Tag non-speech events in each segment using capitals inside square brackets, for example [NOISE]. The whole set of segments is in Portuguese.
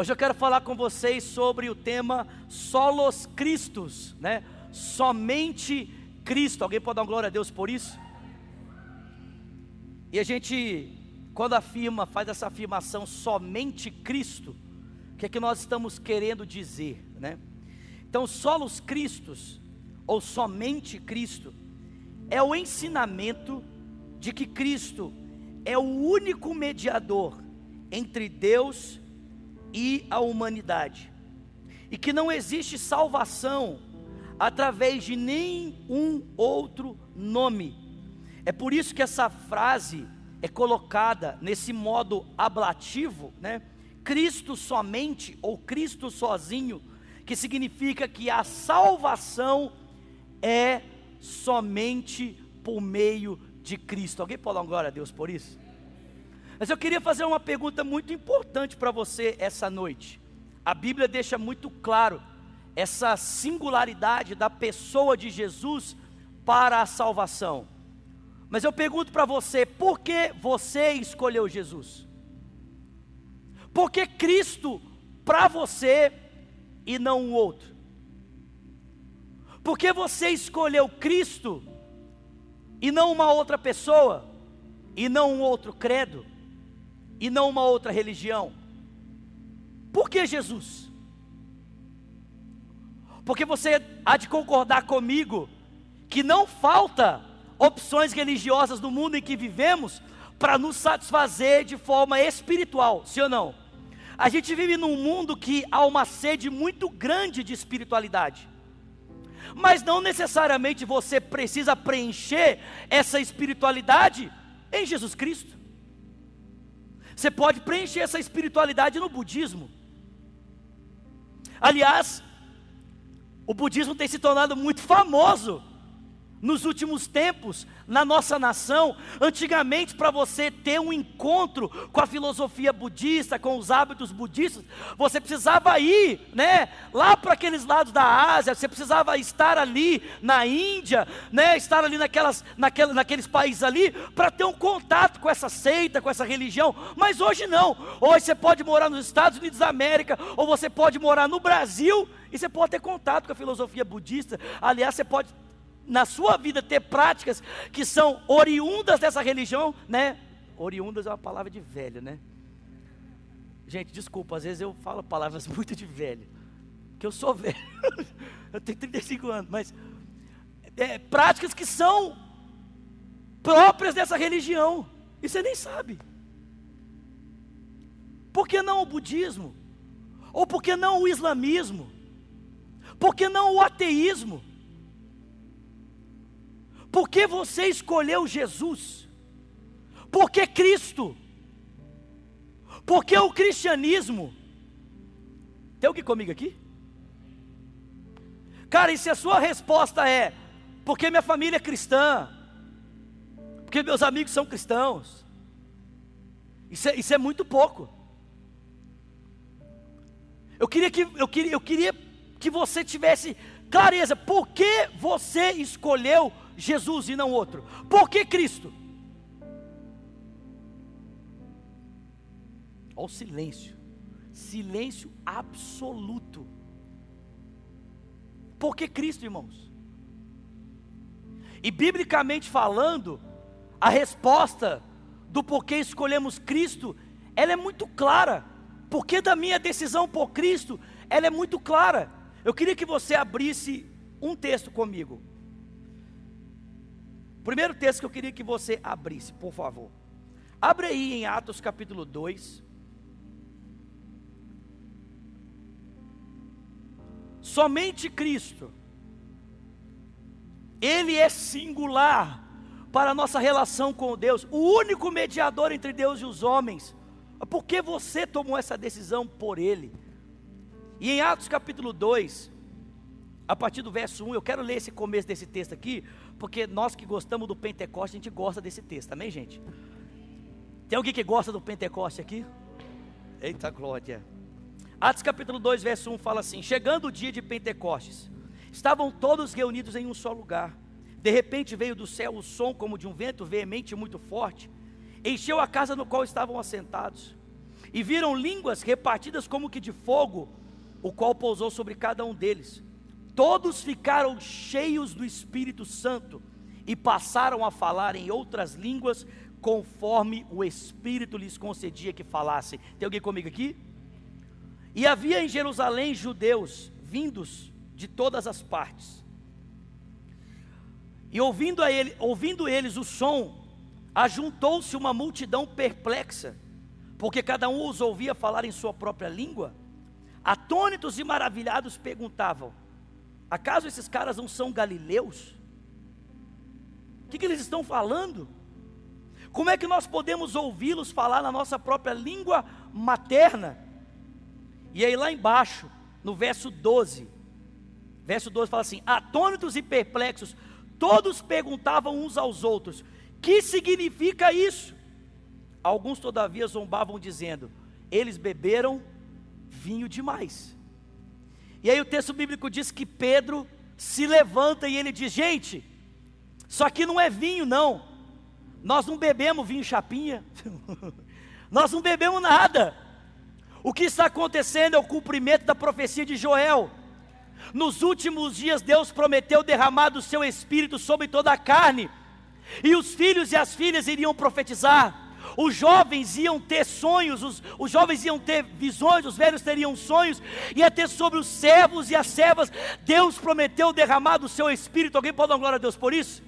Hoje eu quero falar com vocês sobre o tema Solos Cristos, né? Somente Cristo. Alguém pode dar glória a Deus por isso? E a gente, quando afirma, faz essa afirmação somente Cristo, o que é que nós estamos querendo dizer, né? Então, solos Cristos, ou somente Cristo, é o ensinamento de que Cristo é o único mediador entre Deus e a humanidade, e que não existe salvação através de nenhum outro nome. É por isso que essa frase é colocada nesse modo ablativo, né? Cristo somente ou Cristo sozinho, que significa que a salvação é somente por meio de Cristo. Alguém pode dar uma glória a Deus por isso? Mas eu queria fazer uma pergunta muito importante para você essa noite. A Bíblia deixa muito claro essa singularidade da pessoa de Jesus para a salvação. Mas eu pergunto para você, por que você escolheu Jesus? Por que Cristo para você e não o outro? Por que você escolheu Cristo e não uma outra pessoa e não um outro credo? E não uma outra religião. Por que Jesus? Porque você há de concordar comigo que não falta opções religiosas no mundo em que vivemos para nos satisfazer de forma espiritual, sim ou não? A gente vive num mundo que há uma sede muito grande de espiritualidade. Mas não necessariamente você precisa preencher essa espiritualidade em Jesus Cristo. Você pode preencher essa espiritualidade no budismo. Aliás, o budismo tem se tornado muito famoso nos últimos tempos, na nossa nação, antigamente para você ter um encontro com a filosofia budista, com os hábitos budistas, você precisava ir, né, lá para aqueles lados da Ásia, você precisava estar ali na Índia, né, estar ali naquelas, naquela, naqueles países ali, para ter um contato com essa seita, com essa religião, mas hoje não, hoje você pode morar nos Estados Unidos da América, ou você pode morar no Brasil, e você pode ter contato com a filosofia budista, aliás, você pode na sua vida ter práticas que são oriundas dessa religião, né? Oriundas é uma palavra de velho, né? Gente, desculpa, às vezes eu falo palavras [LAUGHS] muito de velho, que eu sou velho, [LAUGHS] eu tenho 35 anos, mas é, práticas que são próprias dessa religião, e você nem sabe. Por que não o budismo? Ou por que não o islamismo? Por que não o ateísmo? Por que você escolheu Jesus? Por que Cristo? Por que o cristianismo? Tem alguém comigo aqui? Cara, e se a sua resposta é: porque minha família é cristã, porque meus amigos são cristãos, isso é, isso é muito pouco. Eu queria, que, eu, queria, eu queria que você tivesse clareza, por que você escolheu Jesus e não outro? Por que Cristo? Olha o silêncio, silêncio absoluto. Por que Cristo, irmãos? E biblicamente falando, a resposta do porquê escolhemos Cristo, ela é muito clara. Porque da minha decisão por Cristo, ela é muito clara. Eu queria que você abrisse um texto comigo. Primeiro texto que eu queria que você abrisse, por favor. Abre aí em Atos capítulo 2. Somente Cristo, Ele é singular para a nossa relação com Deus, o único mediador entre Deus e os homens. Por que você tomou essa decisão por Ele? E em Atos capítulo 2, a partir do verso 1, eu quero ler esse começo desse texto aqui, porque nós que gostamos do Pentecoste, a gente gosta desse texto, amém, gente? Tem alguém que gosta do Pentecoste aqui? Eita glória. Atos capítulo 2, verso 1 fala assim: Chegando o dia de Pentecostes, estavam todos reunidos em um só lugar. De repente veio do céu o som como de um vento veemente e muito forte, encheu a casa no qual estavam assentados. e viram línguas repartidas como que de fogo, o qual pousou sobre cada um deles. Todos ficaram cheios do Espírito Santo e passaram a falar em outras línguas, conforme o Espírito lhes concedia que falassem. Tem alguém comigo aqui? E havia em Jerusalém judeus vindos de todas as partes. E ouvindo, a ele, ouvindo eles o som, ajuntou-se uma multidão perplexa, porque cada um os ouvia falar em sua própria língua. Atônitos e maravilhados perguntavam: Acaso esses caras não são galileus? O que, que eles estão falando? Como é que nós podemos ouvi-los falar na nossa própria língua materna? E aí lá embaixo, no verso 12, verso 12 fala assim: Atônitos e perplexos, todos perguntavam uns aos outros: Que significa isso? Alguns, todavia, zombavam, dizendo: Eles beberam vinho demais. E aí o texto bíblico diz que Pedro se levanta e ele diz: Gente, isso aqui não é vinho, não. Nós não bebemos vinho chapinha. [LAUGHS] Nós não bebemos nada. O que está acontecendo é o cumprimento da profecia de Joel. Nos últimos dias, Deus prometeu derramar do seu espírito sobre toda a carne, e os filhos e as filhas iriam profetizar. Os jovens iam ter sonhos, os, os jovens iam ter visões, os velhos teriam sonhos, ia ter sobre os servos e as servas. Deus prometeu derramar do seu espírito. Alguém pode dar glória a Deus por isso?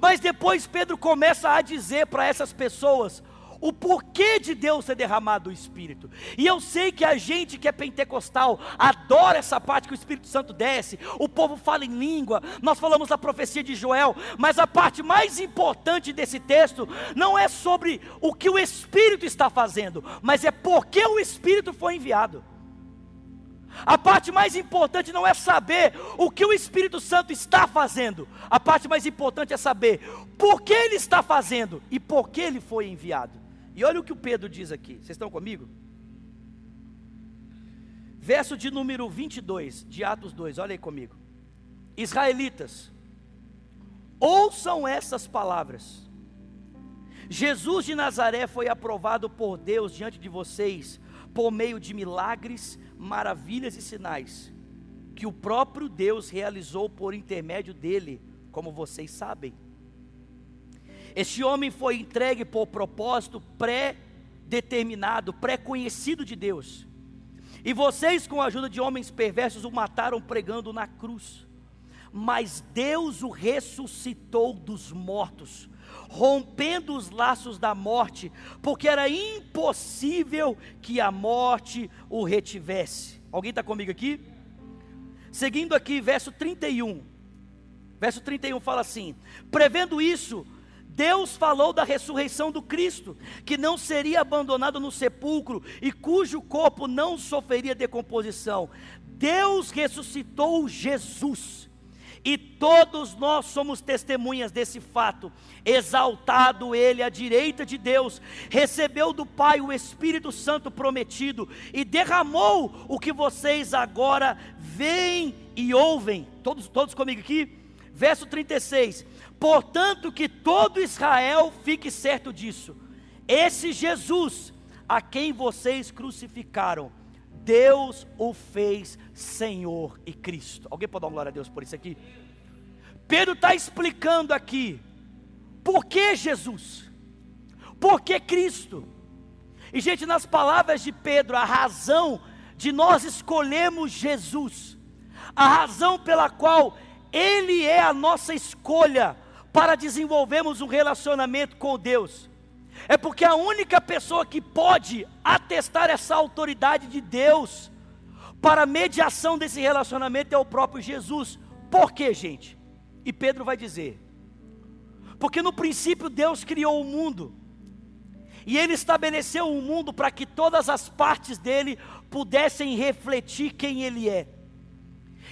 Mas depois Pedro começa a dizer para essas pessoas: o porquê de Deus ter derramado o Espírito. E eu sei que a gente que é pentecostal adora essa parte que o Espírito Santo desce, o povo fala em língua, nós falamos da profecia de Joel, mas a parte mais importante desse texto não é sobre o que o Espírito está fazendo, mas é porque o Espírito foi enviado. A parte mais importante não é saber o que o Espírito Santo está fazendo. A parte mais importante é saber por que ele está fazendo e por que ele foi enviado. E olha o que o Pedro diz aqui. Vocês estão comigo? Verso de número 22 de Atos 2, olha aí comigo. Israelitas, ouçam essas palavras. Jesus de Nazaré foi aprovado por Deus diante de vocês por meio de milagres, maravilhas e sinais que o próprio Deus realizou por intermédio dele, como vocês sabem. Este homem foi entregue por propósito pré-determinado, pré-conhecido de Deus. E vocês, com a ajuda de homens perversos, o mataram pregando na cruz. Mas Deus o ressuscitou dos mortos, rompendo os laços da morte, porque era impossível que a morte o retivesse. Alguém está comigo aqui? Seguindo aqui, verso 31. Verso 31 fala assim: Prevendo isso, Deus falou da ressurreição do Cristo, que não seria abandonado no sepulcro e cujo corpo não sofreria decomposição. Deus ressuscitou Jesus. E todos nós somos testemunhas desse fato. Exaltado ele à direita de Deus, recebeu do Pai o Espírito Santo prometido e derramou o que vocês agora veem e ouvem. Todos, todos comigo aqui? Verso 36 Portanto, que todo Israel fique certo disso. Esse Jesus, a quem vocês crucificaram, Deus o fez Senhor e Cristo. Alguém pode dar glória a Deus por isso aqui? Pedro está explicando aqui, por que Jesus? Por que Cristo? E, gente, nas palavras de Pedro, a razão de nós escolhermos Jesus, a razão pela qual Ele é a nossa escolha, para desenvolvermos um relacionamento com Deus. É porque a única pessoa que pode atestar essa autoridade de Deus para a mediação desse relacionamento é o próprio Jesus. Por quê, gente? E Pedro vai dizer: porque no princípio Deus criou o mundo, e Ele estabeleceu o mundo para que todas as partes dele pudessem refletir quem Ele é.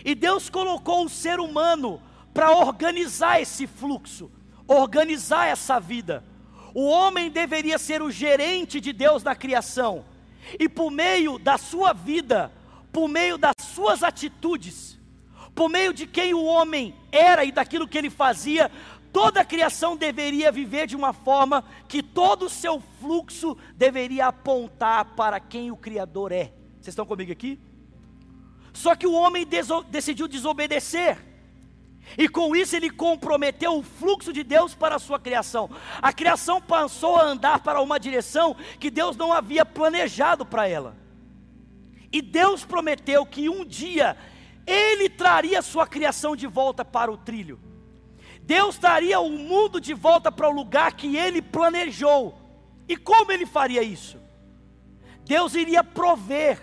E Deus colocou o ser humano para organizar esse fluxo, organizar essa vida. O homem deveria ser o gerente de Deus na criação, e por meio da sua vida, por meio das suas atitudes, por meio de quem o homem era e daquilo que ele fazia, toda a criação deveria viver de uma forma que todo o seu fluxo deveria apontar para quem o Criador é. Vocês estão comigo aqui? Só que o homem decidiu desobedecer. E com isso ele comprometeu o fluxo de Deus para a sua criação. A criação passou a andar para uma direção que Deus não havia planejado para ela. E Deus prometeu que um dia ele traria sua criação de volta para o trilho. Deus traria o mundo de volta para o lugar que ele planejou. E como ele faria isso? Deus iria prover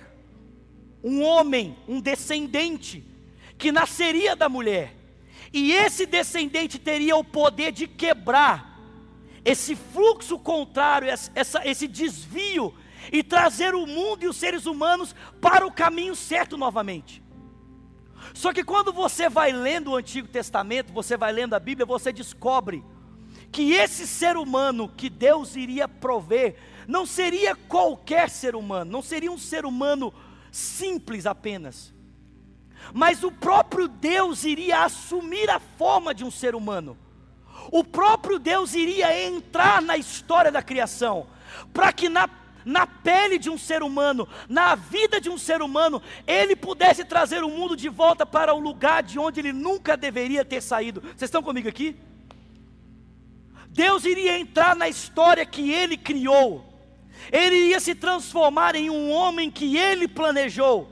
um homem, um descendente, que nasceria da mulher. E esse descendente teria o poder de quebrar esse fluxo contrário, essa, esse desvio, e trazer o mundo e os seres humanos para o caminho certo novamente. Só que quando você vai lendo o Antigo Testamento, você vai lendo a Bíblia, você descobre que esse ser humano que Deus iria prover, não seria qualquer ser humano, não seria um ser humano simples apenas, mas o próprio Deus iria assumir a forma de um ser humano, o próprio Deus iria entrar na história da criação, para que na na pele de um ser humano, na vida de um ser humano, ele pudesse trazer o mundo de volta para o lugar de onde ele nunca deveria ter saído. Vocês estão comigo aqui? Deus iria entrar na história que ele criou, ele iria se transformar em um homem que ele planejou,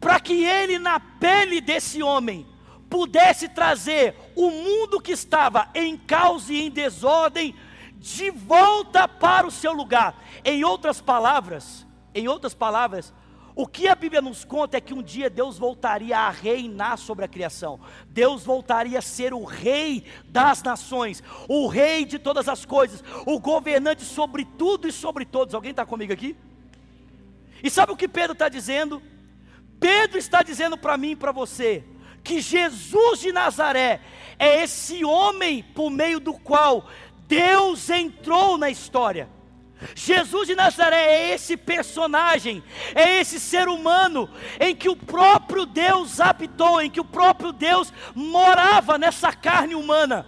para que ele, na pele desse homem, pudesse trazer o mundo que estava em caos e em desordem de volta para o seu lugar. Em outras palavras, em outras palavras, o que a Bíblia nos conta é que um dia Deus voltaria a reinar sobre a criação. Deus voltaria a ser o rei das nações, o rei de todas as coisas, o governante sobre tudo e sobre todos. Alguém está comigo aqui? E sabe o que Pedro está dizendo? Pedro está dizendo para mim e para você que Jesus de Nazaré é esse homem por meio do qual Deus entrou na história. Jesus de Nazaré é esse personagem, é esse ser humano em que o próprio Deus habitou, em que o próprio Deus morava nessa carne humana.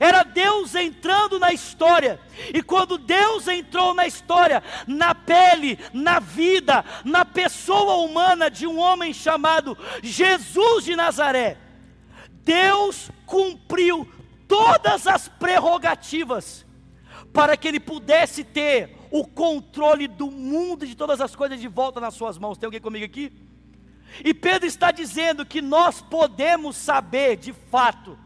Era Deus entrando na história, e quando Deus entrou na história, na pele, na vida, na pessoa humana de um homem chamado Jesus de Nazaré, Deus cumpriu todas as prerrogativas para que ele pudesse ter o controle do mundo e de todas as coisas de volta nas suas mãos. Tem alguém comigo aqui? E Pedro está dizendo que nós podemos saber de fato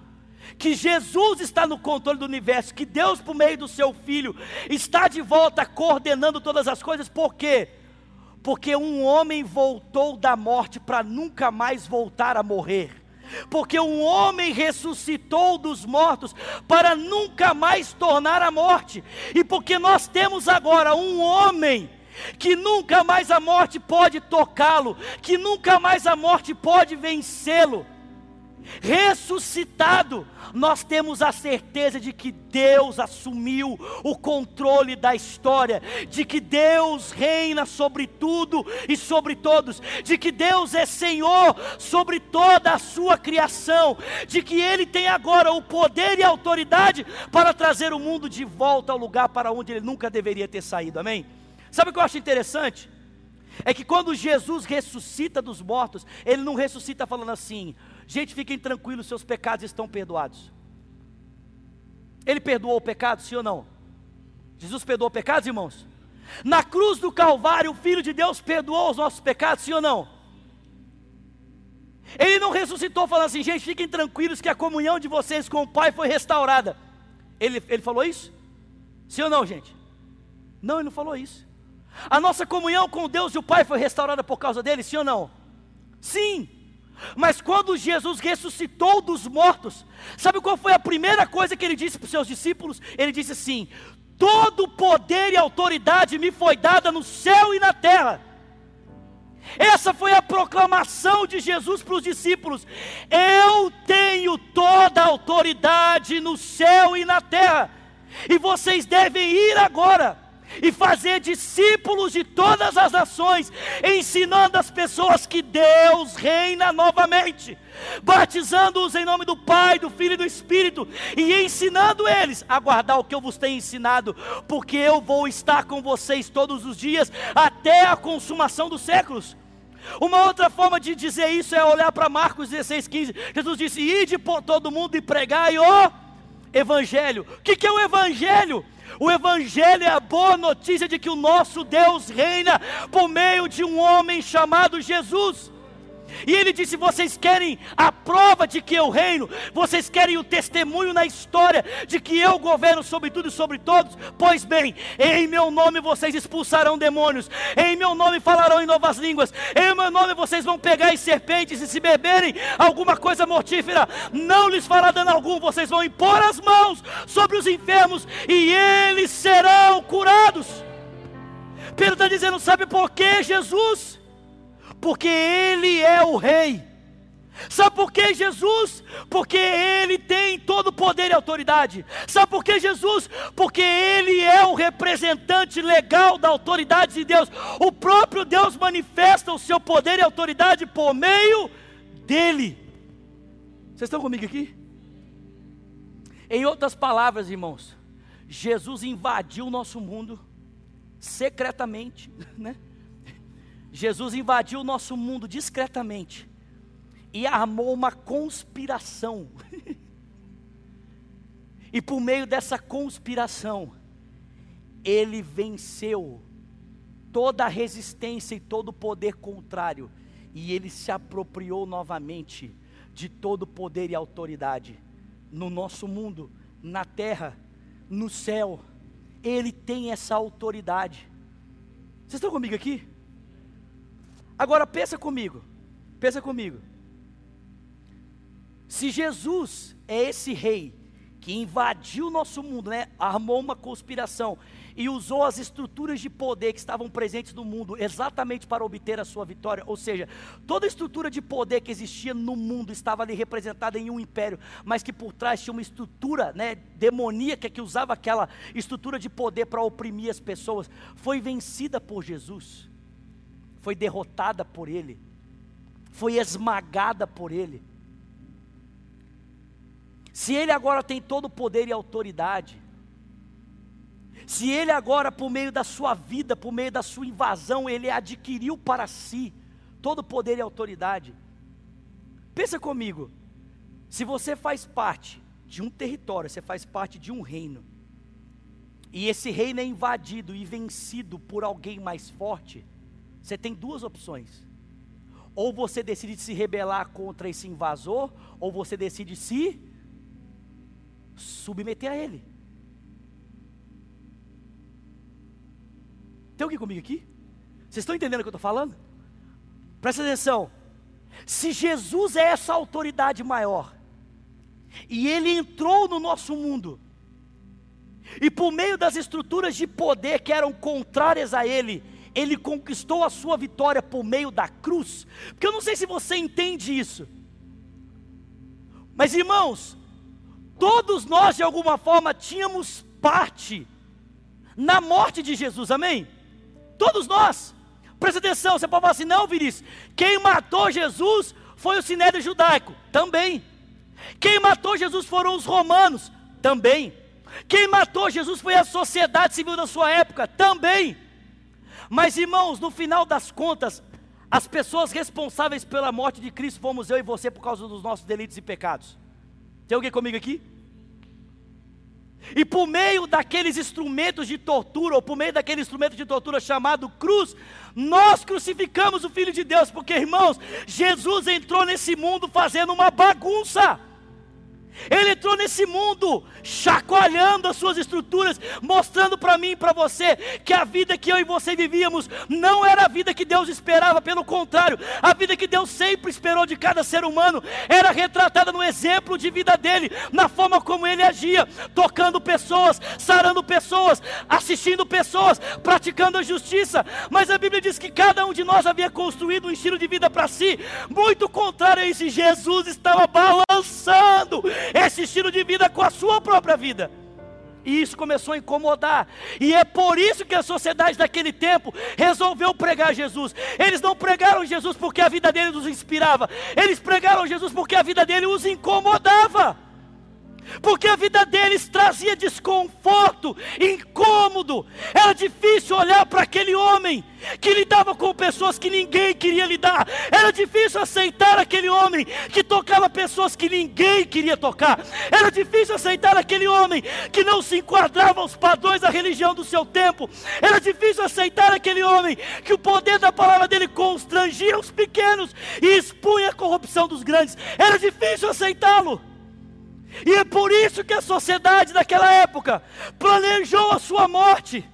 que Jesus está no controle do universo, que Deus, por meio do seu Filho, está de volta coordenando todas as coisas, por quê? Porque um homem voltou da morte para nunca mais voltar a morrer porque um homem ressuscitou dos mortos para nunca mais tornar a morte, e porque nós temos agora um homem que nunca mais a morte pode tocá-lo, que nunca mais a morte pode vencê-lo ressuscitado, nós temos a certeza de que Deus assumiu o controle da história, de que Deus reina sobre tudo e sobre todos, de que Deus é Senhor sobre toda a sua criação, de que Ele tem agora o poder e a autoridade para trazer o mundo de volta ao lugar para onde ele nunca deveria ter saído, amém? Sabe o que eu acho interessante? É que quando Jesus ressuscita dos mortos, Ele não ressuscita falando assim: Gente, fiquem tranquilos, seus pecados estão perdoados. Ele perdoou o pecado, sim ou não? Jesus perdoou pecados, irmãos? Na cruz do Calvário, o Filho de Deus perdoou os nossos pecados, sim ou não? Ele não ressuscitou falando assim, gente, fiquem tranquilos que a comunhão de vocês com o Pai foi restaurada. Ele, ele falou isso? Sim ou não, gente? Não, ele não falou isso. A nossa comunhão com Deus e o Pai foi restaurada por causa dele, sim ou não? Sim. Mas quando Jesus ressuscitou dos mortos, sabe qual foi a primeira coisa que ele disse para os seus discípulos? Ele disse assim: Todo poder e autoridade me foi dada no céu e na terra. Essa foi a proclamação de Jesus para os discípulos: Eu tenho toda a autoridade no céu e na terra, e vocês devem ir agora e fazer discípulos de todas as nações, ensinando as pessoas que Deus reina novamente, batizando-os em nome do Pai, do Filho e do Espírito, e ensinando eles a guardar o que eu vos tenho ensinado, porque eu vou estar com vocês todos os dias até a consumação dos séculos. Uma outra forma de dizer isso é olhar para Marcos 16, 15. Jesus disse: Ide por todo mundo e pregai o Evangelho. O que, que é o Evangelho? O Evangelho é a boa notícia de que o nosso Deus reina por meio de um homem chamado Jesus. E ele disse: Vocês querem a prova de que eu reino? Vocês querem o testemunho na história de que eu governo sobre tudo e sobre todos? Pois bem, em meu nome vocês expulsarão demônios, em meu nome falarão em novas línguas, em meu nome vocês vão pegar em serpentes e se beberem alguma coisa mortífera, não lhes fará dano algum, vocês vão impor as mãos sobre os enfermos e eles serão curados. Pedro está dizendo: sabe por que Jesus? Porque Ele é o Rei. Sabe por que Jesus? Porque Ele tem todo poder e autoridade. Sabe por que Jesus? Porque Ele é o representante legal da autoridade de Deus. O próprio Deus manifesta o seu poder e autoridade por meio dEle. Vocês estão comigo aqui? Em outras palavras, irmãos, Jesus invadiu o nosso mundo secretamente, [LAUGHS] né? Jesus invadiu o nosso mundo discretamente e armou uma conspiração. [LAUGHS] e por meio dessa conspiração, ele venceu toda a resistência e todo o poder contrário, e ele se apropriou novamente de todo o poder e autoridade no nosso mundo, na terra, no céu. Ele tem essa autoridade. Vocês estão comigo aqui? Agora pensa comigo, pensa comigo. Se Jesus é esse rei que invadiu o nosso mundo, né, armou uma conspiração e usou as estruturas de poder que estavam presentes no mundo exatamente para obter a sua vitória, ou seja, toda estrutura de poder que existia no mundo estava ali representada em um império, mas que por trás tinha uma estrutura né, demoníaca que usava aquela estrutura de poder para oprimir as pessoas, foi vencida por Jesus foi derrotada por Ele, foi esmagada por Ele. Se Ele agora tem todo o poder e autoridade, se Ele agora, por meio da sua vida, por meio da sua invasão, Ele adquiriu para si todo o poder e autoridade, pensa comigo, se você faz parte de um território, você faz parte de um reino, e esse reino é invadido e vencido por alguém mais forte, você tem duas opções. Ou você decide se rebelar contra esse invasor, ou você decide se submeter a ele. Tem alguém comigo aqui? Vocês estão entendendo o que eu estou falando? Presta atenção. Se Jesus é essa autoridade maior, e ele entrou no nosso mundo, e por meio das estruturas de poder que eram contrárias a ele, ele conquistou a sua vitória por meio da cruz. Porque eu não sei se você entende isso. Mas irmãos, todos nós de alguma forma tínhamos parte na morte de Jesus, amém? Todos nós. Presta atenção, você pode falar assim: não, Vinícius, quem matou Jesus foi o sinédrio judaico, também. Quem matou Jesus foram os romanos, também. Quem matou Jesus foi a sociedade civil da sua época, também. Mas irmãos, no final das contas, as pessoas responsáveis pela morte de Cristo fomos eu e você por causa dos nossos delitos e pecados. Tem alguém comigo aqui? E por meio daqueles instrumentos de tortura, ou por meio daquele instrumento de tortura chamado cruz, nós crucificamos o Filho de Deus, porque irmãos, Jesus entrou nesse mundo fazendo uma bagunça. Ele entrou nesse mundo chacoalhando as suas estruturas, mostrando para mim e para você que a vida que eu e você vivíamos não era a vida que Deus esperava, pelo contrário, a vida que Deus sempre esperou de cada ser humano era retratada no exemplo de vida dele, na forma como ele agia, tocando pessoas, sarando pessoas, assistindo pessoas, praticando a justiça. Mas a Bíblia diz que cada um de nós havia construído um estilo de vida para si, muito contrário a isso. Jesus estava balançando esse estilo de vida com a sua própria vida. E isso começou a incomodar. E é por isso que a sociedade daquele tempo resolveu pregar Jesus. Eles não pregaram Jesus porque a vida dele os inspirava. Eles pregaram Jesus porque a vida dele os incomodava porque a vida deles trazia desconforto, incômodo. Era difícil olhar para aquele homem que lidava com pessoas que ninguém queria lidar. Era difícil aceitar aquele homem que tocava pessoas que ninguém queria tocar. Era difícil aceitar aquele homem que não se enquadrava aos padrões da religião do seu tempo. Era difícil aceitar aquele homem que o poder da palavra dele constrangia os pequenos e expunha a corrupção dos grandes. Era difícil aceitá-lo. E é por isso que a sociedade daquela época planejou a sua morte,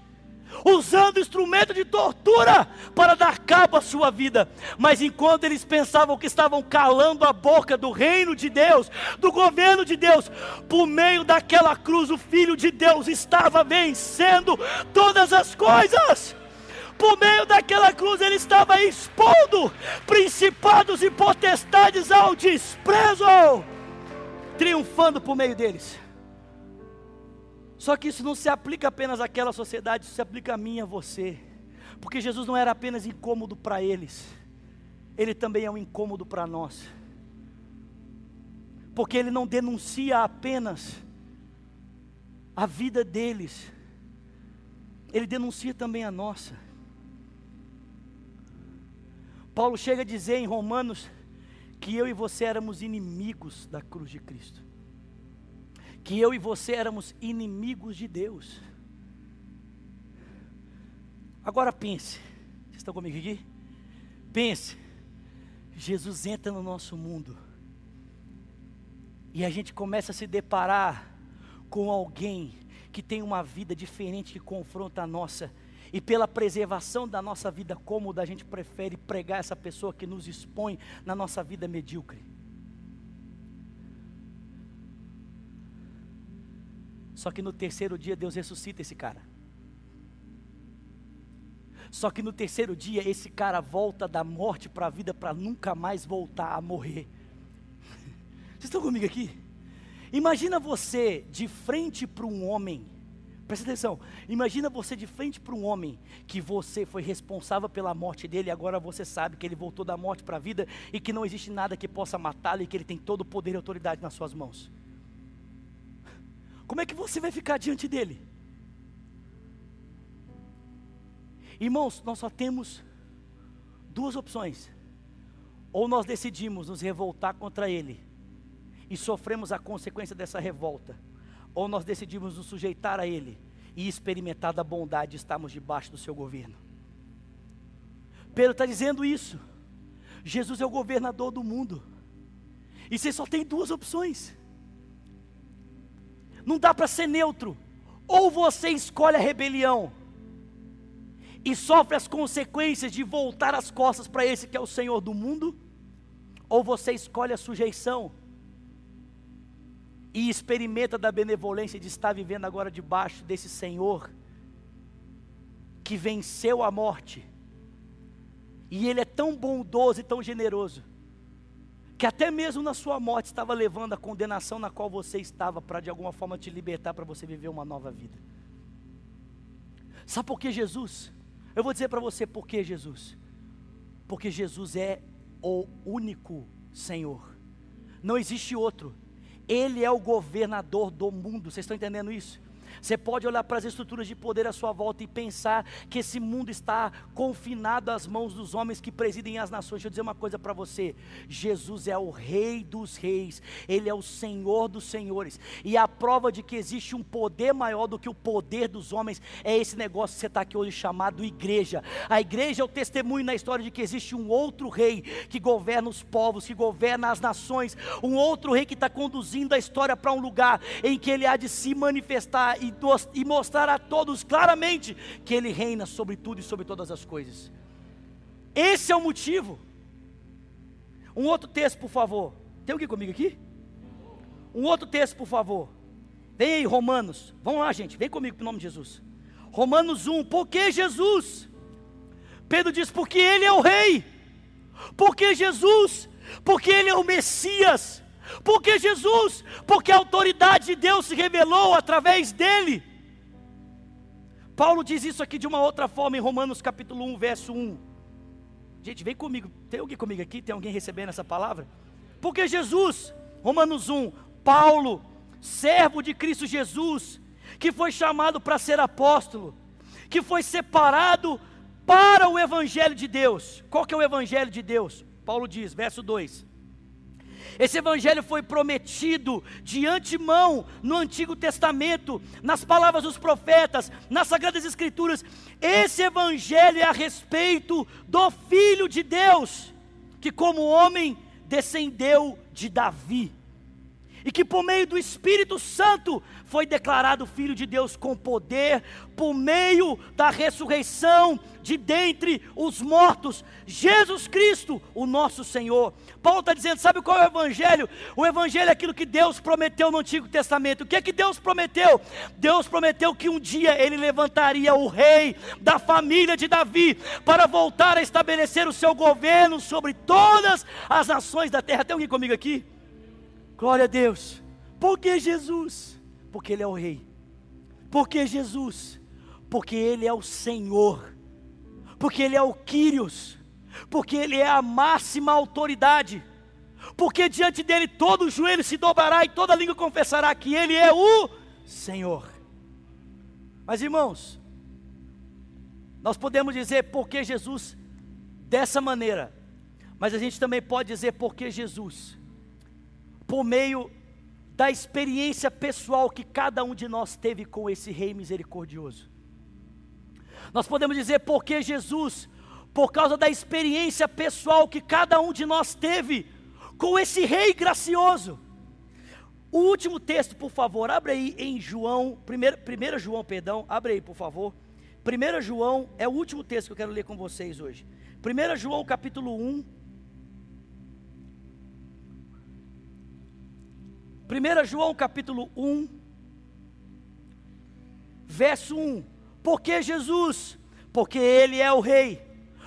usando instrumento de tortura para dar cabo à sua vida. Mas enquanto eles pensavam que estavam calando a boca do reino de Deus, do governo de Deus, por meio daquela cruz, o Filho de Deus estava vencendo todas as coisas por meio daquela cruz ele estava expondo principados e potestades ao desprezo triunfando por meio deles. Só que isso não se aplica apenas àquela sociedade, isso se aplica a mim e a você. Porque Jesus não era apenas incômodo para eles, ele também é um incômodo para nós. Porque ele não denuncia apenas a vida deles, ele denuncia também a nossa. Paulo chega a dizer em Romanos que eu e você éramos inimigos da cruz de Cristo, que eu e você éramos inimigos de Deus. Agora pense, vocês estão comigo aqui? Pense, Jesus entra no nosso mundo e a gente começa a se deparar com alguém que tem uma vida diferente que confronta a nossa e pela preservação da nossa vida cômoda, a gente prefere pregar essa pessoa que nos expõe na nossa vida medíocre. Só que no terceiro dia Deus ressuscita esse cara. Só que no terceiro dia esse cara volta da morte para a vida para nunca mais voltar a morrer. [LAUGHS] Vocês estão comigo aqui? Imagina você de frente para um homem Presta atenção. Imagina você de frente para um homem que você foi responsável pela morte dele e agora você sabe que ele voltou da morte para a vida e que não existe nada que possa matá-lo e que ele tem todo o poder e autoridade nas suas mãos. Como é que você vai ficar diante dele? Irmãos, nós só temos duas opções. Ou nós decidimos nos revoltar contra ele e sofremos a consequência dessa revolta ou nós decidimos nos sujeitar a Ele e experimentar da bondade de estarmos debaixo do seu governo. Pedro está dizendo isso. Jesus é o governador do mundo. E você só tem duas opções. Não dá para ser neutro. Ou você escolhe a rebelião e sofre as consequências de voltar as costas para esse que é o Senhor do mundo, ou você escolhe a sujeição e experimenta da benevolência de estar vivendo agora debaixo desse Senhor que venceu a morte. E Ele é tão bondoso e tão generoso, que até mesmo na sua morte estava levando a condenação na qual você estava, para de alguma forma te libertar, para você viver uma nova vida. Sabe por que Jesus? Eu vou dizer para você por que Jesus. Porque Jesus é o único Senhor, não existe outro. Ele é o governador do mundo. Vocês estão entendendo isso? Você pode olhar para as estruturas de poder à sua volta e pensar que esse mundo está confinado às mãos dos homens que presidem as nações. Deixa eu dizer uma coisa para você: Jesus é o Rei dos Reis, Ele é o Senhor dos Senhores, e a prova de que existe um poder maior do que o poder dos homens é esse negócio que você está aqui hoje chamado igreja. A igreja é o testemunho na história de que existe um outro rei que governa os povos, que governa as nações, um outro rei que está conduzindo a história para um lugar em que ele há de se manifestar e, e mostrar a todos claramente que Ele reina sobre tudo e sobre todas as coisas. Esse é o motivo. Um outro texto, por favor. Tem alguém comigo aqui? Um outro texto, por favor. Vem aí, Romanos. Vamos lá, gente. Vem comigo, em nome de Jesus. Romanos 1. Por que Jesus? Pedro diz: porque Ele é o Rei. Porque Jesus? Porque Ele é o Messias Por que Jesus? Porque a autoridade de Deus se revelou através dele. Paulo diz isso aqui de uma outra forma em Romanos capítulo 1, verso 1. Gente, vem comigo. Tem alguém comigo aqui? Tem alguém recebendo essa palavra? Porque Jesus, Romanos 1, Paulo, servo de Cristo Jesus, que foi chamado para ser apóstolo, que foi separado para o evangelho de Deus. Qual que é o evangelho de Deus? Paulo diz, verso 2: esse evangelho foi prometido de antemão no Antigo Testamento, nas palavras dos profetas, nas Sagradas Escrituras. Esse evangelho é a respeito do Filho de Deus, que como homem descendeu de Davi e que por meio do Espírito Santo foi declarado Filho de Deus com poder, por meio da ressurreição de dentre os mortos, Jesus Cristo, o nosso Senhor. Paulo está dizendo: sabe qual é o Evangelho? O Evangelho é aquilo que Deus prometeu no Antigo Testamento. O que é que Deus prometeu? Deus prometeu que um dia ele levantaria o rei da família de Davi para voltar a estabelecer o seu governo sobre todas as nações da terra. Tem alguém comigo aqui? Glória a Deus. Por que Jesus? Porque Ele é o Rei. Por que Jesus? Porque Ele é o Senhor. Porque Ele é o Quírios. Porque Ele é a máxima autoridade. Porque diante dele todo o joelho se dobrará e toda língua confessará que Ele é o Senhor. Mas irmãos, nós podemos dizer porque Jesus dessa maneira, mas a gente também pode dizer porque Jesus por meio da experiência pessoal que cada um de nós teve com esse Rei misericordioso. Nós podemos dizer porque Jesus, por causa da experiência pessoal que cada um de nós teve com esse Rei gracioso. O último texto, por favor, abre aí em João, 1 João, perdão, abre aí, por favor. 1 João é o último texto que eu quero ler com vocês hoje. 1 João capítulo 1, 1 João capítulo 1, verso 1. Porque Jesus? Porque Ele é o Rei,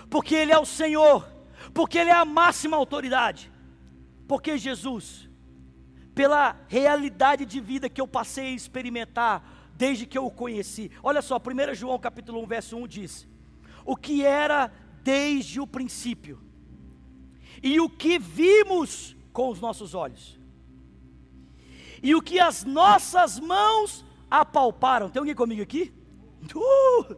porque Ele é o Senhor, porque Ele é a máxima autoridade. Porque Jesus, pela realidade de vida que eu passei a experimentar desde que eu o conheci. Olha só, 1 João capítulo 1, verso 1 diz: O que era desde o princípio, e o que vimos com os nossos olhos e o que as nossas mãos apalparam. Tem alguém comigo aqui? Uh!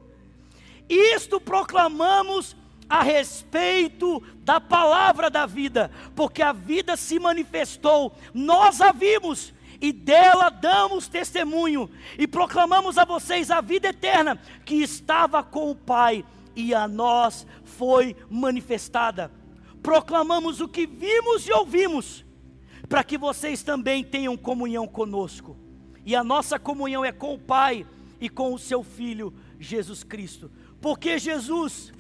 Isto proclamamos a respeito da palavra da vida, porque a vida se manifestou, nós a vimos e dela damos testemunho e proclamamos a vocês a vida eterna que estava com o Pai e a nós foi manifestada. Proclamamos o que vimos e ouvimos para que vocês também tenham comunhão conosco. E a nossa comunhão é com o Pai e com o seu Filho Jesus Cristo. Porque Jesus,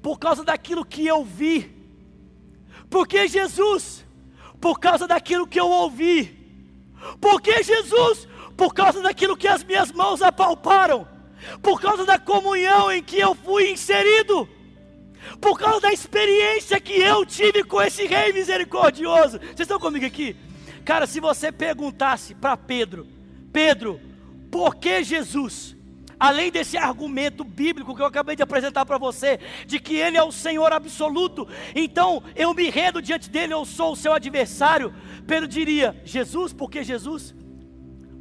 por causa daquilo que eu vi, porque Jesus, por causa daquilo que eu ouvi, porque Jesus, por causa daquilo que as minhas mãos apalparam, por causa da comunhão em que eu fui inserido, por causa da experiência que eu tive com esse rei misericordioso. Vocês estão comigo aqui? Cara, se você perguntasse para Pedro, Pedro, por que Jesus? Além desse argumento bíblico que eu acabei de apresentar para você, de que Ele é o Senhor absoluto, então eu me rendo diante dele, eu sou o seu adversário. Pedro diria: Jesus, por que Jesus?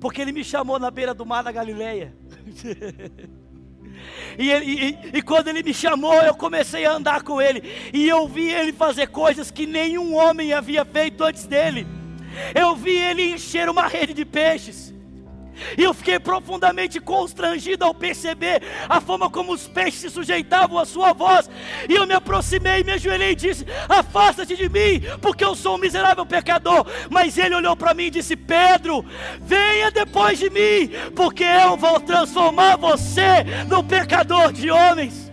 Porque Ele me chamou na beira do mar da Galileia. [LAUGHS] E, ele, e, e, quando ele me chamou, eu comecei a andar com ele. E eu vi ele fazer coisas que nenhum homem havia feito antes dele. Eu vi ele encher uma rede de peixes. E eu fiquei profundamente constrangido ao perceber a forma como os peixes se sujeitavam à sua voz. E eu me aproximei, me ajoelhei e disse: Afasta-te de mim, porque eu sou um miserável pecador. Mas ele olhou para mim e disse: Pedro, venha depois de mim, porque eu vou transformar você no pecador de homens.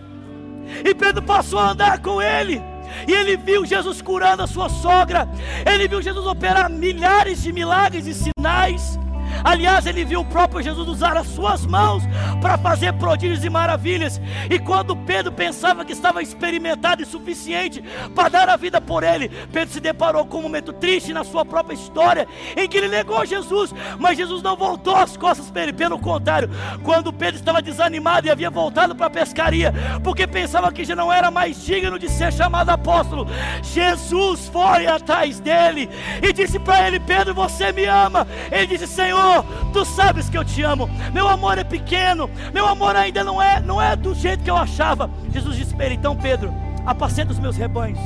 E Pedro passou a andar com ele. E ele viu Jesus curando a sua sogra. Ele viu Jesus operar milhares de milagres e sinais. Aliás, ele viu o próprio Jesus usar as suas mãos para fazer prodígios e maravilhas. E quando Pedro pensava que estava experimentado e suficiente para dar a vida por ele, Pedro se deparou com um momento triste na sua própria história, em que ele negou Jesus, mas Jesus não voltou as costas para ele. Pelo contrário, quando Pedro estava desanimado e havia voltado para a pescaria, porque pensava que já não era mais digno de ser chamado apóstolo, Jesus foi atrás dele e disse para ele: Pedro, você me ama. Ele disse: Senhor, tu sabes que eu te amo. Meu amor é pequeno, meu amor ainda não é, não é do jeito que eu achava. Jesus disse para ele: Então, Pedro, apacenta os meus rebanhos.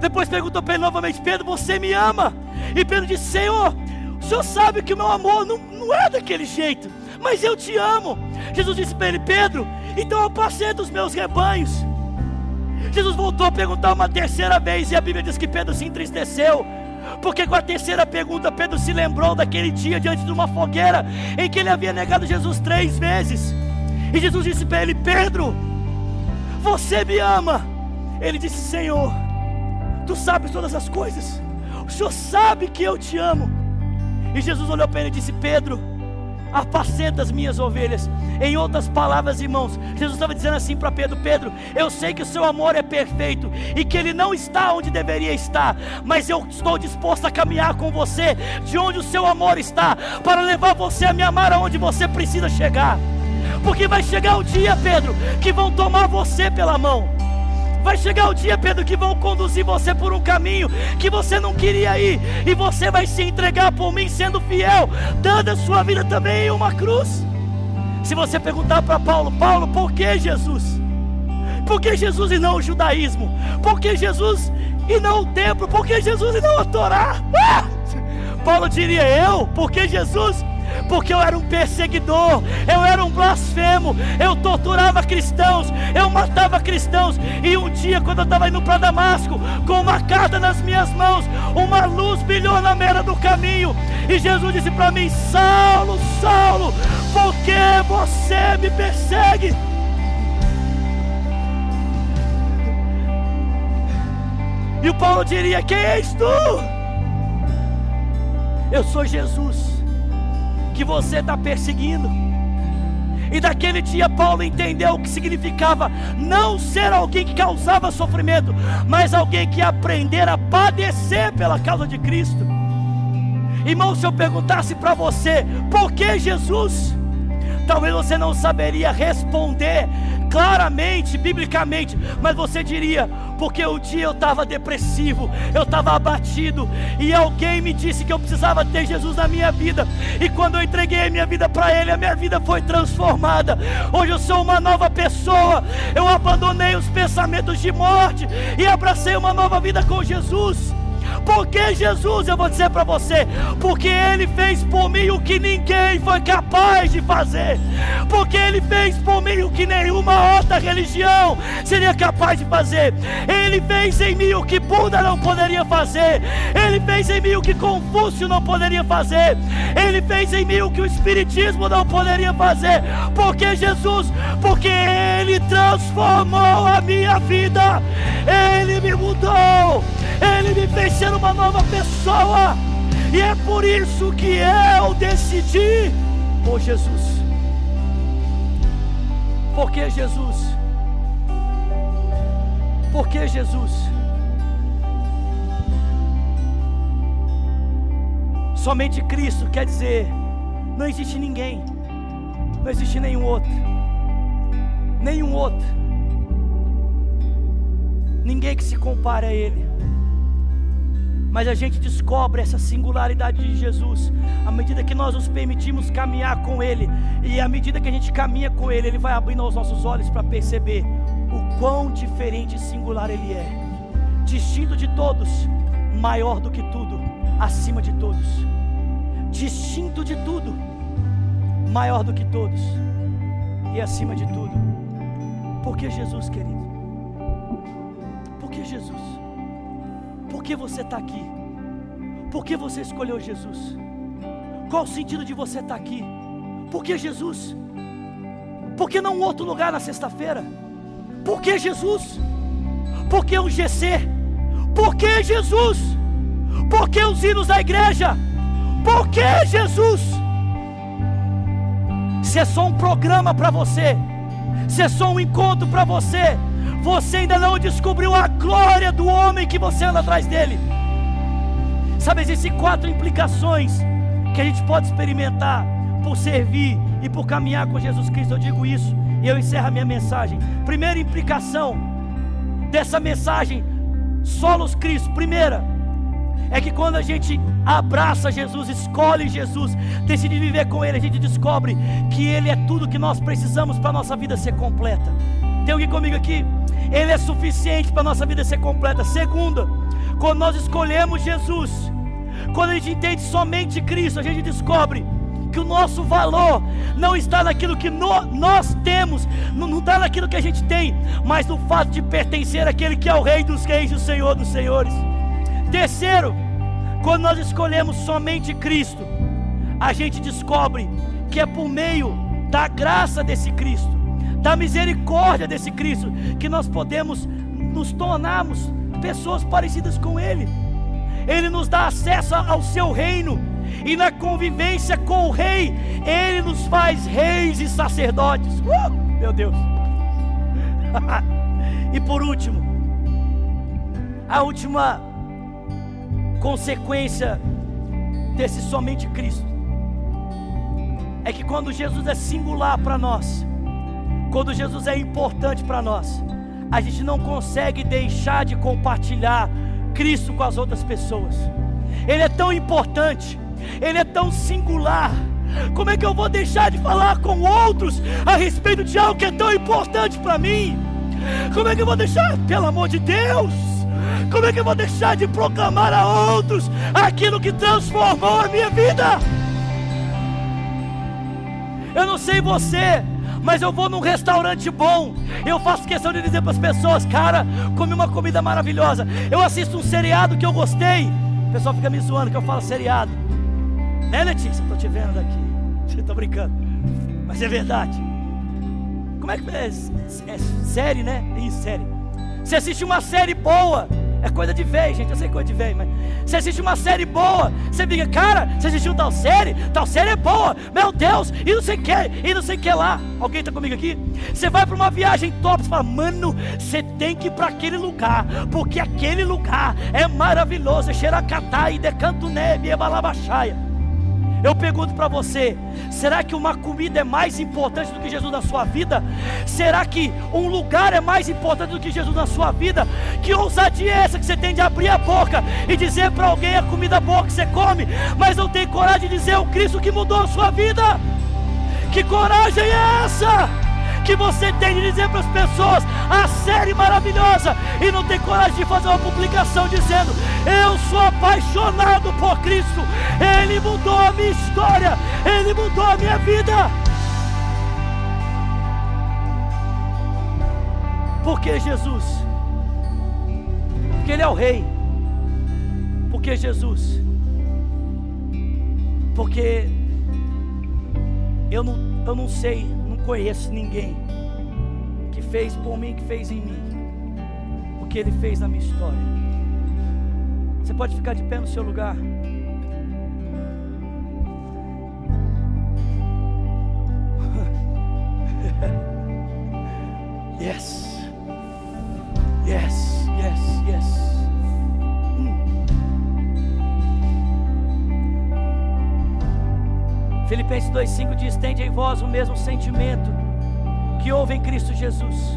Depois perguntou para ele novamente: Pedro, você me ama? E Pedro disse: Senhor, o senhor sabe que o meu amor não, não é daquele jeito, mas eu te amo. Jesus disse para ele: Pedro, então apacenta os meus rebanhos. Jesus voltou a perguntar uma terceira vez, e a Bíblia diz que Pedro se entristeceu. Porque com a terceira pergunta, Pedro se lembrou daquele dia diante de uma fogueira em que ele havia negado Jesus três vezes. E Jesus disse para ele: Pedro, você me ama? Ele disse: Senhor, tu sabes todas as coisas, o Senhor sabe que eu te amo. E Jesus olhou para ele e disse: Pedro, apacenta as minhas ovelhas. Em outras palavras, irmãos, Jesus estava dizendo assim para Pedro: Pedro, eu sei que o seu amor é perfeito e que ele não está onde deveria estar, mas eu estou disposto a caminhar com você de onde o seu amor está, para levar você a me amar aonde você precisa chegar. Porque vai chegar o dia, Pedro, que vão tomar você pela mão. Vai chegar o dia, Pedro, que vão conduzir você por um caminho que você não queria ir, e você vai se entregar por mim, sendo fiel, dando a sua vida também em uma cruz. Se você perguntar para Paulo, Paulo, por que Jesus? Por que Jesus e não o judaísmo? Por que Jesus e não o templo? Por que Jesus e não a Torá? [LAUGHS] Ah! Paulo diria eu, porque Jesus porque eu era um perseguidor, eu era um blasfemo, eu torturava cristãos, eu matava cristãos. E um dia, quando eu estava indo para Damasco, com uma carta nas minhas mãos, uma luz brilhou na beira do caminho, e Jesus disse para mim: Saulo, Saulo, por que você me persegue? E o Paulo diria: Quem és tu? Eu sou Jesus que você está perseguindo. E daquele dia Paulo entendeu o que significava não ser alguém que causava sofrimento, mas alguém que aprender a padecer pela causa de Cristo. Irmão, se eu perguntasse para você, por que Jesus? Talvez você não saberia responder claramente, biblicamente, mas você diria: porque o dia eu estava depressivo, eu estava abatido, e alguém me disse que eu precisava ter Jesus na minha vida, e quando eu entreguei a minha vida para Ele, a minha vida foi transformada. Hoje eu sou uma nova pessoa, eu abandonei os pensamentos de morte e abracei uma nova vida com Jesus. Porque Jesus, eu vou dizer para você, porque Ele fez por mim o que ninguém foi capaz de fazer, porque Ele fez por mim o que nenhuma outra religião seria capaz de fazer. Ele fez em mim o que Buda não poderia fazer, Ele fez em mim o que Confúcio não poderia fazer, Ele fez em mim o que o Espiritismo não poderia fazer, porque Jesus, porque Ele transformou a minha vida, Ele me mudou. Ele me fez ser uma nova pessoa. E é por isso que eu decidi por Jesus. Por que Jesus? Por que Jesus? Somente Cristo quer dizer, não existe ninguém, não existe nenhum outro, nenhum outro, ninguém que se compare a Ele. Mas a gente descobre essa singularidade de Jesus à medida que nós nos permitimos caminhar com Ele, e à medida que a gente caminha com Ele, Ele vai abrindo os nossos olhos para perceber o quão diferente e singular Ele é, distinto de todos, maior do que tudo, acima de todos, distinto de tudo, maior do que todos e acima de tudo. Por que Jesus, querido? Por que Jesus? Por que você está aqui? Por que você escolheu Jesus? Qual o sentido de você estar tá aqui? Por que Jesus? Por que não outro lugar na sexta-feira? Por que Jesus? Por que um GC? Por que Jesus? Por que os hinos da igreja? Por que Jesus? se é só um programa para você, se é só um encontro para você, você ainda não descobriu a glória do homem que você anda atrás dele. Sabe, existem quatro implicações que a gente pode experimentar por servir e por caminhar com Jesus Cristo. Eu digo isso e eu encerro a minha mensagem. Primeira implicação dessa mensagem, solos Cristo. Primeira, é que quando a gente abraça Jesus, escolhe Jesus, decide viver com Ele, a gente descobre que Ele é tudo que nós precisamos para a nossa vida ser completa. Tem alguém comigo aqui? Ele é suficiente para a nossa vida ser completa. Segunda, quando nós escolhemos Jesus, quando a gente entende somente Cristo, a gente descobre que o nosso valor não está naquilo que no, nós temos, não, não está naquilo que a gente tem, mas no fato de pertencer àquele que é o Rei dos Reis e o Senhor dos Senhores. Terceiro, quando nós escolhemos somente Cristo, a gente descobre que é por meio da graça desse Cristo, da misericórdia desse Cristo, que nós podemos nos tornarmos pessoas parecidas com Ele. Ele nos dá acesso ao seu reino, e na convivência com o Rei, Ele nos faz reis e sacerdotes. Uh, meu Deus! [LAUGHS] e por último, a última consequência desse somente Cristo é que quando Jesus é singular para nós, quando Jesus é importante para nós, a gente não consegue deixar de compartilhar Cristo com as outras pessoas. Ele é tão importante, ele é tão singular. Como é que eu vou deixar de falar com outros a respeito de algo que é tão importante para mim? Como é que eu vou deixar, pelo amor de Deus? Como é que eu vou deixar de proclamar a outros aquilo que transformou a minha vida? Eu não sei você, mas eu vou num restaurante bom. Eu faço questão de dizer para as pessoas, cara, comi uma comida maravilhosa. Eu assisto um seriado que eu gostei. O pessoal fica me zoando que eu falo seriado. Né, Letícia? Estou te vendo daqui. Estou [LAUGHS] brincando. Mas é verdade. Como é que é? é série, né? Isso, série. Você assiste uma série boa. É coisa de velho, gente. Eu sei coisa de velho, mas você assiste uma série boa, você fica, cara, você assistiu tal série, tal série é boa, meu Deus, e não sei o que, e não sei o que lá. Alguém está comigo aqui? Você vai para uma viagem top, você fala, mano, você tem que ir para aquele lugar, porque aquele lugar é maravilhoso, é Xeracatá e Decanto Neve, é Balabaxaia. Eu pergunto para você: será que uma comida é mais importante do que Jesus na sua vida? Será que um lugar é mais importante do que Jesus na sua vida? Que ousadia é essa que você tem de abrir a boca e dizer para alguém a comida boa que você come, mas não tem coragem de dizer o Cristo que mudou a sua vida? Que coragem é essa? Que você tem de dizer para as pessoas a série maravilhosa e não tem coragem de fazer uma publicação dizendo: Eu sou apaixonado por Cristo, Ele mudou a minha história, Ele mudou a minha vida. Porque Jesus, porque Ele é o Rei, porque Jesus, porque eu não, eu não sei conheço ninguém que fez por mim, que fez em mim o que ele fez na minha história. Você pode ficar de pé no seu lugar. [LAUGHS] yes. Yes, yes, yes. Filipenses 2,5 diz: Tende em vós o mesmo sentimento que houve em Cristo Jesus,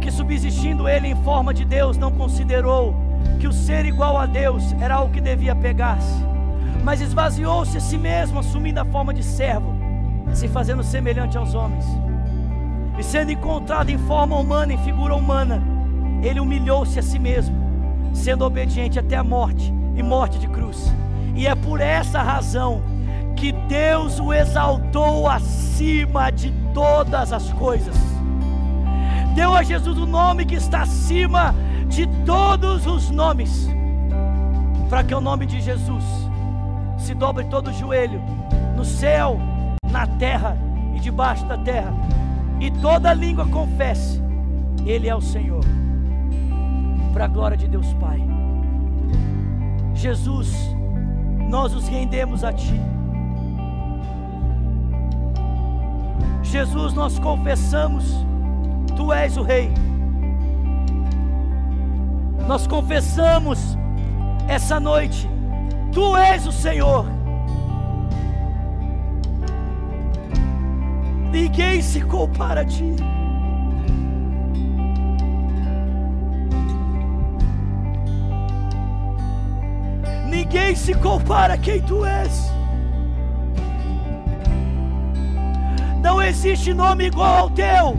que subsistindo ele em forma de Deus, não considerou que o ser igual a Deus era algo que devia pegar-se, mas esvaziou-se a si mesmo, assumindo a forma de servo, se fazendo semelhante aos homens, e sendo encontrado em forma humana, em figura humana, ele humilhou-se a si mesmo, sendo obediente até a morte e morte de cruz. E é por essa razão Deus o exaltou acima de todas as coisas. Deu a Jesus o nome que está acima de todos os nomes, para que o nome de Jesus se dobre todo o joelho, no céu, na terra e debaixo da terra, e toda língua confesse: Ele é o Senhor, para a glória de Deus Pai. Jesus, nós os rendemos a Ti Jesus, nós confessamos, Tu és o Rei. Nós confessamos essa noite, Tu és o Senhor. Ninguém se compara a Ti. Ninguém se compara a quem Tu és. Não existe nome igual ao Teu.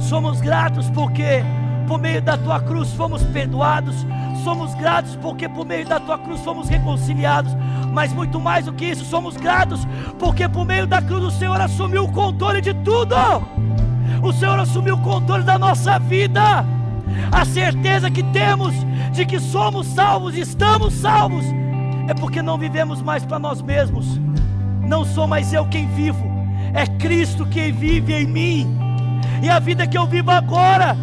Somos gratos porque por meio da tua cruz fomos perdoados. Somos gratos porque por meio da tua cruz fomos reconciliados. Mas muito mais do que isso, somos gratos porque por meio da cruz o Senhor assumiu o controle de tudo. O Senhor assumiu o controle da nossa vida. A certeza que temos de que somos salvos, estamos salvos, é porque não vivemos mais para nós mesmos. Não sou mais eu quem vivo, é Cristo quem vive em mim. E a vida que eu vivo agora,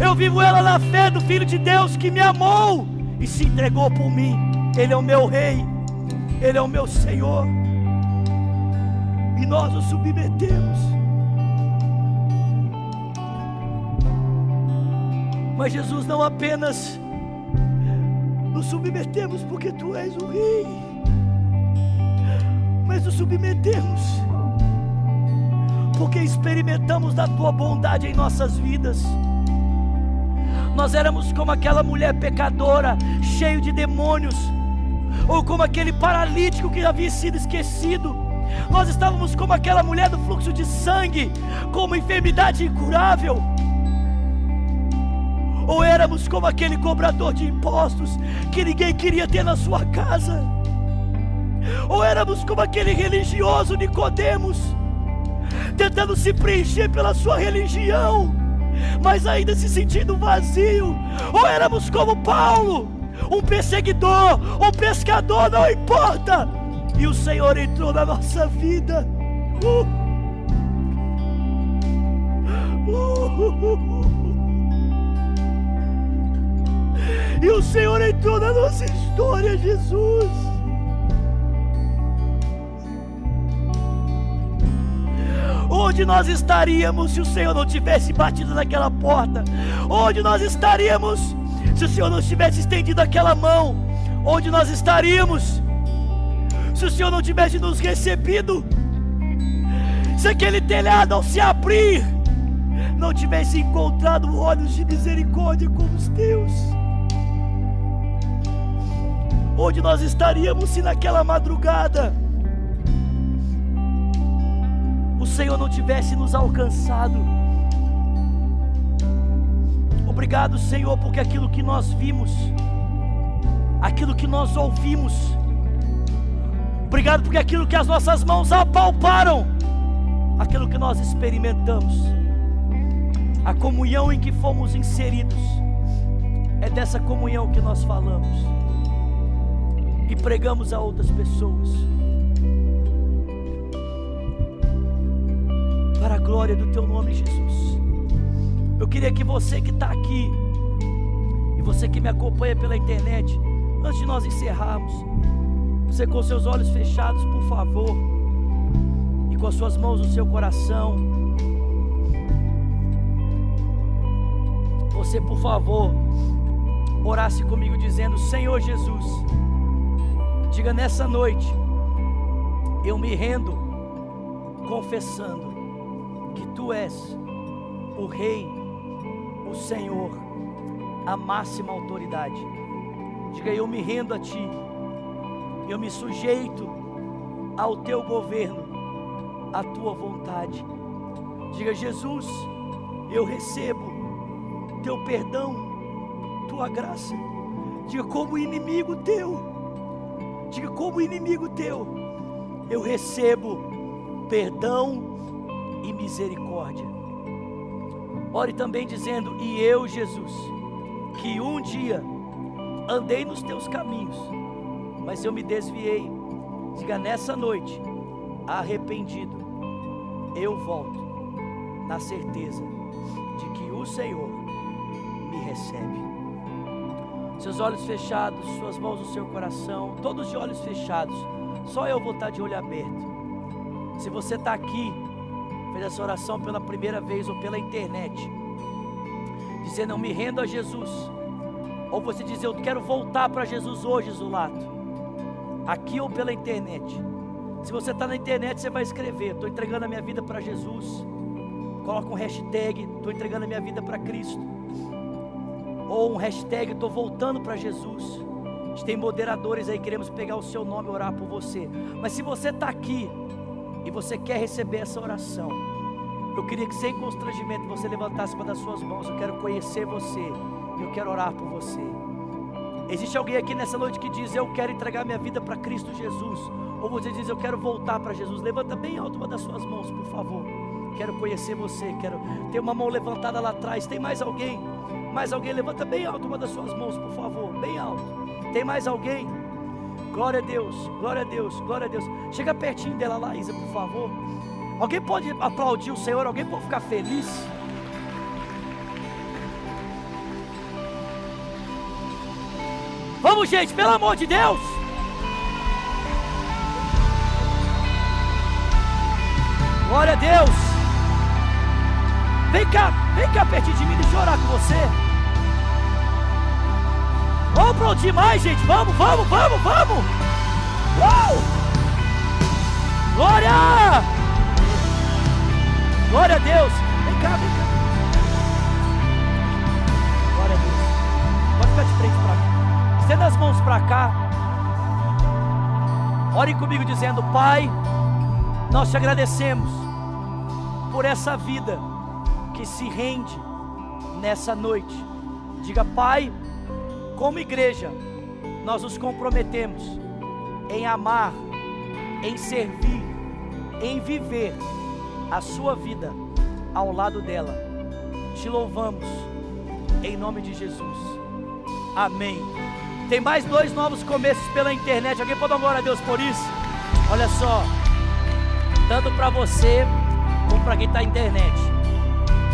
eu vivo ela na fé do Filho de Deus que me amou e se entregou por mim. Ele é o meu Rei, Ele é o meu Senhor. E nós o submetemos. Mas Jesus não apenas nos submetemos porque Tu és o Rei, mas nos submetemos porque experimentamos da tua bondade em nossas vidas. Nós éramos como aquela mulher pecadora, cheio de demônios, ou como aquele paralítico que havia sido esquecido. Nós estávamos como aquela mulher do fluxo de sangue, com uma enfermidade incurável. Ou éramos como aquele cobrador de impostos que ninguém queria ter na sua casa. Ou éramos como aquele religioso Nicodemos tentando se preencher pela sua religião, mas ainda se sentindo vazio. Ou éramos como Paulo, um perseguidor, um pescador, não importa. E o Senhor entrou na nossa vida. Uh. Uh. E o Senhor entrou na nossa história, Jesus. Onde nós estaríamos se o Senhor não tivesse batido naquela porta? Onde nós estaríamos se o Senhor não tivesse estendido aquela mão? Onde nós estaríamos se o Senhor não tivesse nos recebido? Se aquele telhado ao se abrir não tivesse encontrado olhos de misericórdia como os teus? Onde nós estaríamos se naquela madrugada o Senhor não tivesse nos alcançado. Obrigado, Senhor, porque aquilo que nós vimos, aquilo que nós ouvimos, obrigado porque aquilo que as nossas mãos apalparam, aquilo que nós experimentamos, a comunhão em que fomos inseridos, é dessa comunhão que nós falamos e pregamos a outras pessoas. para a glória do teu nome, Jesus. Eu queria que você que está aqui e você que me acompanha pela internet, antes de nós encerrarmos, você com seus olhos fechados, por favor, e com as suas mãos no seu coração, você, por favor, orasse comigo dizendo: Senhor Jesus, diga nessa noite, eu me rendo confessando que tu és o Rei, o Senhor, a máxima autoridade. Diga, eu me rendo a Ti, eu me sujeito ao Teu governo, à Tua vontade. Diga, Jesus, eu recebo Teu perdão, Tua graça. Diga, como inimigo Teu, diga, como inimigo Teu, eu recebo perdão e misericórdia. Ore também dizendo: E eu, Jesus, que um dia andei nos teus caminhos, mas eu me desviei. Diga nessa noite, arrependido, eu volto, na certeza de que o Senhor me recebe. Seus olhos fechados, suas mãos no seu coração, todos de olhos fechados. Só eu vou estar de olho aberto. Se você está aqui, fez essa oração pela primeira vez ou pela internet, dizendo eu me rendo a Jesus, ou você diz eu quero voltar para Jesus hoje, Zulato, aqui ou pela internet. Se você está na internet, você vai escrever: estou entregando a minha vida para Jesus. Coloca um hashtag: estou entregando a minha vida para Cristo. Ou um hashtag: estou voltando para Jesus. A gente tem moderadores aí, queremos pegar o seu nome e orar por você. Mas se você está aqui e você quer receber essa oração, eu queria que sem constrangimento você levantasse uma das suas mãos. Eu quero conhecer você. Eu quero orar por você. Existe alguém aqui nessa noite que diz: Eu quero entregar minha vida para Cristo Jesus. Ou você diz: Eu quero voltar para Jesus. Levanta bem alto uma das suas mãos, por favor. Quero conhecer você. Quero ter uma mão levantada lá atrás. Tem mais alguém? Mais alguém? Levanta bem alto uma das suas mãos, por favor. Bem alto. Tem mais alguém? Glória a Deus, glória a Deus, glória a Deus. Chega pertinho dela lá, Isa, por favor. Alguém pode aplaudir o Senhor? Alguém pode ficar feliz? Vamos, gente, pelo amor de Deus. Glória a Deus. Vem cá, vem cá pertinho de mim, deixa eu orar com você. Aplaudir mais, gente. Vamos, vamos, vamos, vamos. Uou! Glória! Glória a Deus. Vem cá, vem cá. Glória a Deus. Pode ficar de frente para cá. Estenda as mãos para cá. Ore comigo dizendo: Pai, nós te agradecemos por essa vida que se rende nessa noite. Diga, Pai, como igreja, nós nos comprometemos em amar, em servir, em viver a sua vida ao lado dela. Te louvamos em nome de Jesus. Amém. Tem mais dois novos começos pela internet. Alguém pode dar glória a Deus por isso? Olha só, tanto para você como para quem está na internet.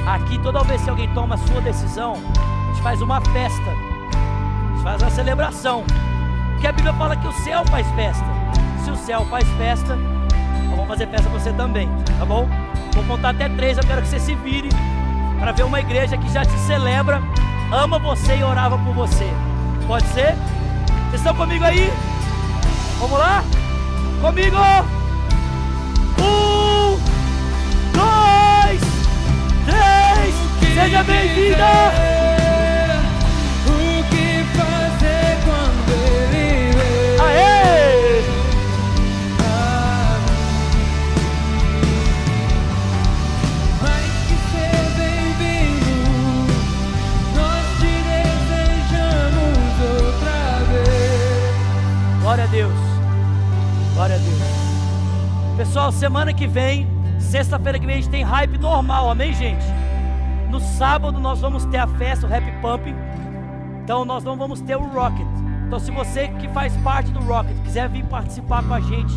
Aqui, toda vez que alguém toma a sua decisão, a gente faz uma festa, faz uma celebração. Porque a Bíblia fala que o céu faz festa. Se o céu faz festa, nós vamos fazer festa você também, tá bom? Vou contar até três, eu quero que você se vire para ver uma igreja que já te celebra, ama você e orava por você. Pode ser? Vocês estão comigo aí? Vamos lá? Comigo! Um, dois, três, seja bem-vinda! Semana que vem, sexta-feira que vem, a gente tem hype normal, amém, gente? No sábado nós vamos ter a festa, o Happy Pumping. Então nós não vamos ter o Rocket. Então se você que faz parte do Rocket quiser vir participar com a gente,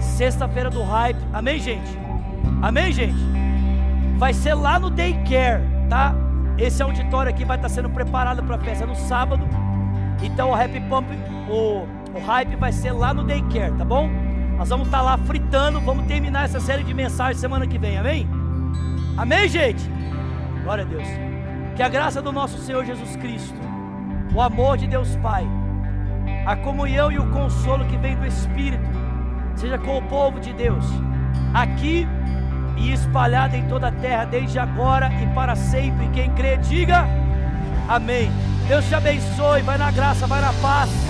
sexta-feira do hype, amém, gente? Amém, gente? Vai ser lá no Daycare, tá? Esse auditório aqui vai estar sendo preparado para a festa no sábado. Então o Happy Pump, o, o hype vai ser lá no Daycare, tá bom? Nós vamos estar lá fritando, vamos terminar essa série de mensagens semana que vem, amém? Amém, gente? Glória a Deus. Que a graça do nosso Senhor Jesus Cristo, o amor de Deus Pai, a comunhão e o consolo que vem do Espírito, seja com o povo de Deus, aqui e espalhado em toda a terra, desde agora e para sempre. Quem crê, diga amém. Deus te abençoe, vai na graça, vai na paz.